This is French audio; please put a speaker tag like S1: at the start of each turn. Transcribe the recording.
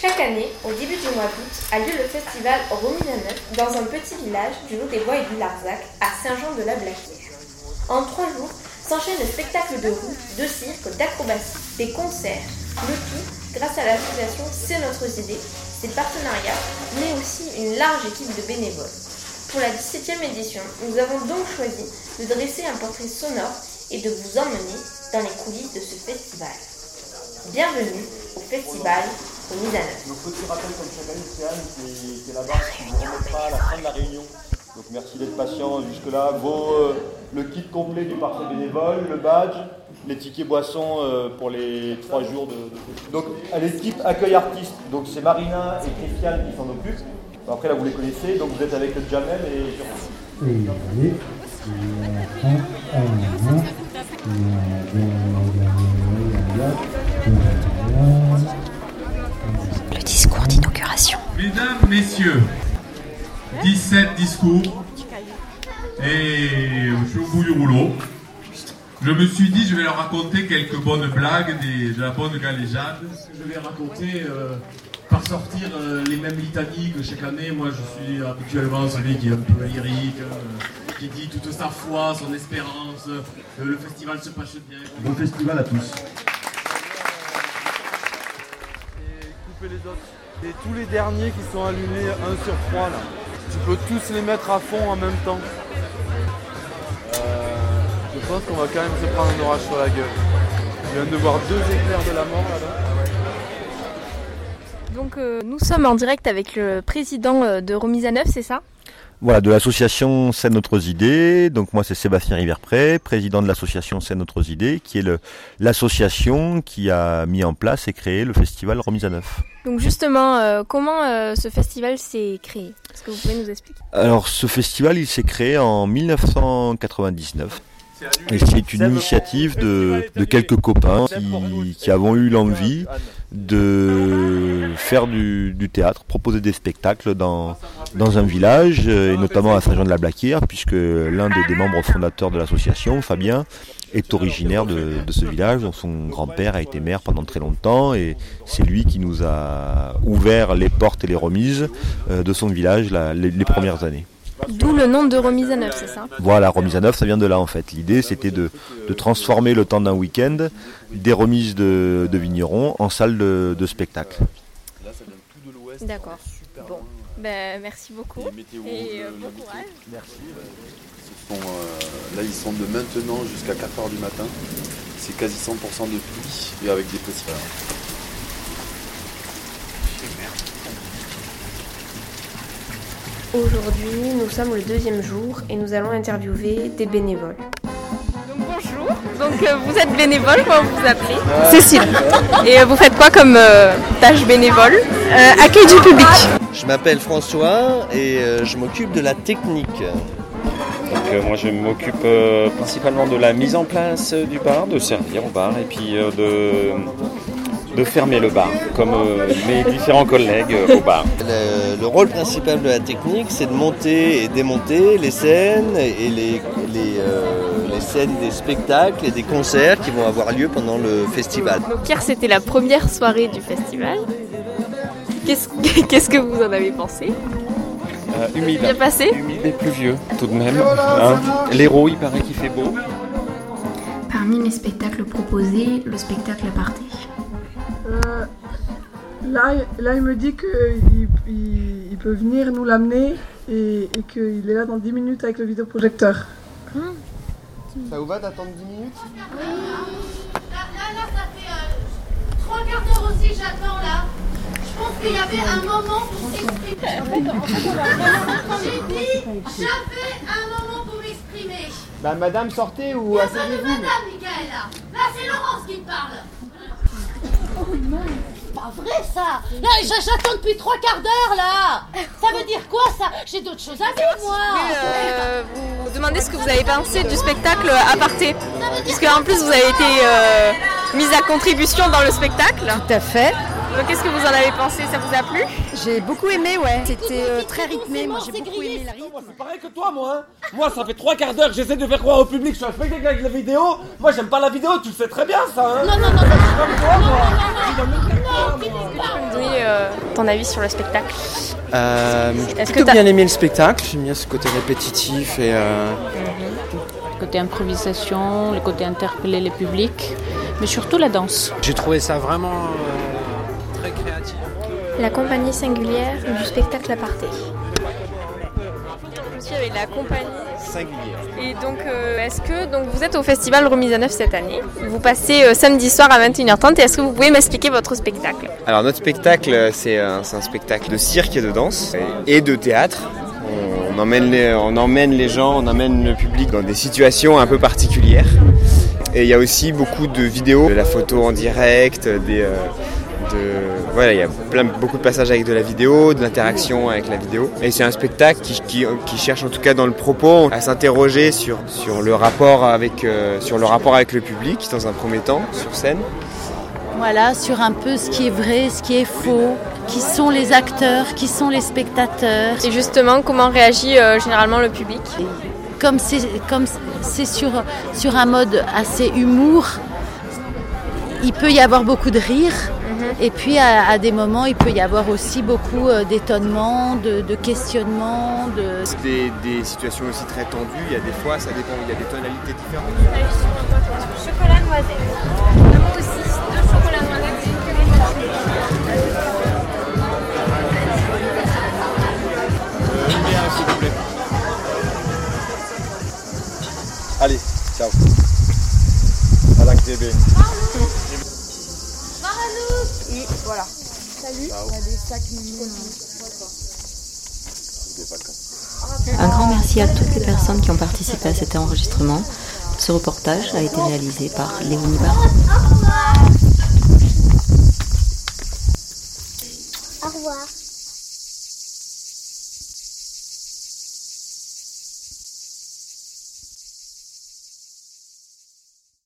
S1: Chaque année, au début du mois d'août, a lieu le festival Neuf dans un petit village du Lot des Bois et du Larzac à Saint-Jean-de-la-Blaquière. En trois jours, s'enchaînent spectacles de route, de cirque, d'acrobatie, des concerts, le tout grâce à l'association C'est notre idée, ses partenariats, mais aussi une large équipe de bénévoles. Pour la 17e édition, nous avons donc choisi de dresser un portrait sonore et de vous emmener dans les coulisses de ce festival. Bienvenue au festival Remise à Neuf.
S2: Donc petit rappel comme chaque année, c'est Anne qui est, qui est là-bas, qui vous remettra à la fin de la réunion. Donc merci d'être patient jusque-là. Vos, euh, le kit complet du parfait bénévole, le badge, les tickets boissons euh, pour les trois jours de, de- Donc à l'équipe accueil artiste, donc c'est Marina et Christiane qui s'en occupent. Après là vous les connaissez, donc vous êtes avec Jamel et Jérôme.
S3: Le
S4: Mesdames, Messieurs, 17 discours et je suis au bout du rouleau. Je me suis dit, je vais leur raconter quelques bonnes blagues, des- de la bonne galéjade.
S5: Je vais raconter euh, par sortir euh, les mêmes litanies que chaque année. Moi, je suis habituellement celui qui est un peu lyrique, euh, qui dit toute sa foi, son espérance, euh, que le festival se passe bien.
S2: Bon festival à tous.
S6: et couper les autres. Et tous les derniers qui sont allumés 1 sur 3 là. Tu peux tous les mettre à fond en même temps. Euh, je pense qu'on va quand même se prendre un orage sur la gueule. Je viens de voir deux éclairs de la mort là-bas.
S7: Donc euh, nous sommes en direct avec le président euh, de Remise à Neuf, c'est ça?
S8: Voilà, de l'association C'est Notre Idées. Donc moi c'est Sébastien Riverpré, président de l'association C'est Notre Idées, qui est l'association qui a mis en place et créé le festival Remise à Neuf.
S7: Donc justement, euh, comment euh, ce festival s'est créé? Est-ce que vous pouvez nous expliquer?
S8: Alors ce festival il s'est créé en 1999. C'est une initiative de, quelques copains qui, avons eu l'envie de faire du, théâtre, proposer des spectacles dans, un village, et notamment à Saint-Jean-de-la-Blaquière, puisque l'un des, membres fondateurs de l'association, Fabien, est originaire de, ce village, dont son grand-père a été maire pendant très longtemps, et c'est lui qui nous a ouvert les portes et les remises euh, de son village la- les- les premières années.
S7: D'où le nom de Remise à Neuf, c'est ça
S8: Voilà, remise à neuf, ça vient de là en fait. L'idée c'était de, de transformer le temps d'un week-end des remises de, de vignerons en salle de, de spectacle.
S7: D'accord. Bon, ben, merci beaucoup. Et, euh, bon courage.
S9: Merci. Ce sont, euh, là, ils sont de maintenant jusqu'à 4h du matin. C'est quasi 100% de pluie et avec des petits.
S1: Aujourd'hui, nous sommes le deuxième jour et nous allons interviewer des bénévoles.
S7: Donc bonjour, donc euh, vous êtes bénévole, comment vous vous appelez Cécile. Et euh, vous faites quoi comme euh, tâche bénévole Euh, Accueil du public.
S10: Je m'appelle François et euh, je m'occupe de la technique.
S11: Donc euh, moi je m'occupe euh, principalement de la mise en place euh, du bar, de servir au bar et puis euh, de, de fermer le bar, comme euh, mes différents collègues euh, au bar.
S10: Le, le rôle principal de la technique, c'est de monter et démonter les scènes et les, les, euh, les scènes des spectacles et des concerts qui vont avoir lieu pendant le festival.
S7: Donc hier c'était la première soirée du festival. Qu'est-ce qu'est-ce que vous en avez pensé?
S11: Euh, humide,
S7: Bien passé?
S11: Humide et pluvieux tout de même. hein. L'héros il paraît qu'il fait beau.
S3: Parmi les spectacles proposés, le spectacle aparté.
S12: Euh, là, là, il me dit qu'il il, il peut venir nous l'amener et, et qu'il est là dans 10 minutes avec le vidéoprojecteur.
S10: Ça vous va d'attendre 10 minutes?
S13: Là, là, là, ça fait euh, trois quarts d'heure aussi, j'attends là. Je pense qu'il y avait un moment pour s'exprimer. J'ai dit, j'avais un moment pour m'exprimer.
S6: Bah madame sortez ou
S13: Il n'y a pas de madame, Michael, là. Là, c'est Laurence qui parle. Non, c'est pas vrai ça. Là, j'attends depuis trois quarts d'heure là. Ça veut dire quoi ça? J'ai d'autres choses à dire moi.
S7: Euh, vous demandez ce que vous avez pensé du spectacle aparté. Puisque en plus vous avez été euh, mise à contribution dans le spectacle.
S14: Tout à fait.
S7: Donc qu'est-ce que vous en avez pensé? Ça vous a plu?
S14: J'ai beaucoup aimé, ouais. C'était euh, très rythmé. Moi, j'ai beaucoup aimé le rythme.
S6: C'est pareil que toi, moi. hein. Moi, ça fait trois quarts d'heure que j'essaie de faire croire au public que je suis un spectacle avec la vidéo. Moi, j'aime pas la vidéo, tu le sais très bien, ça. Hein.
S13: Non, non, non, non,
S7: donner euh,
S1: ton avis sur le spectacle?
S15: Euh,
S1: Est-ce
S15: J'ai
S1: que
S15: plutôt
S1: t'as-
S15: bien aimé le spectacle, j'aime bien ce côté répétitif et euh,
S16: Le côté improvisation, le côté interpeller les publics, mais surtout la danse.
S17: J'ai trouvé ça vraiment euh.
S7: La compagnie singulière du spectacle aparté.
S1: Je suis avec la compagnie.
S15: singulière.
S1: Et donc, euh, est-ce que donc vous êtes au festival Remise à Neuf cette année Vous passez euh, samedi soir à 21h30 et est-ce que vous pouvez m'expliquer votre spectacle?
S15: Alors notre spectacle, c'est un, c'est un spectacle de cirque et de danse et de théâtre. On, on emmène les, on emmène les gens, on emmène le public dans des situations un peu particulières. Et il y a aussi beaucoup de vidéos, de la photo en direct, des, euh, de, voilà, il y a plein, beaucoup de passages avec de la vidéo, de l'interaction avec la vidéo. Et c'est un spectacle qui, qui- qui cherche en tout cas dans le propos à s'interroger sur, sur, le rapport avec, euh, sur le rapport avec le public dans un premier temps, sur scène.
S13: Voilà, sur un peu ce qui est vrai, ce qui est faux, qui sont les acteurs, qui sont les spectateurs.
S1: Et justement, comment réagit euh, généralement le public?
S13: Comme c'est sur un mode assez humour, il peut y avoir beaucoup de rire. Et puis à, à des moments, il peut y avoir aussi beaucoup euh, d'étonnement, de, de questionnement, de...
S15: Des, des situations aussi très tendues, il y a des fois, ça dépend, il y a des tonalités différentes.
S1: Chocolat noisette.
S13: Et voilà. Salut.
S9: Ciao.
S13: Il y a des sacs
S18: Un grand merci à toutes les personnes qui ont participé à cet enregistrement. Ce reportage a été réalisé par Léonie Baron.
S14: Au revoir.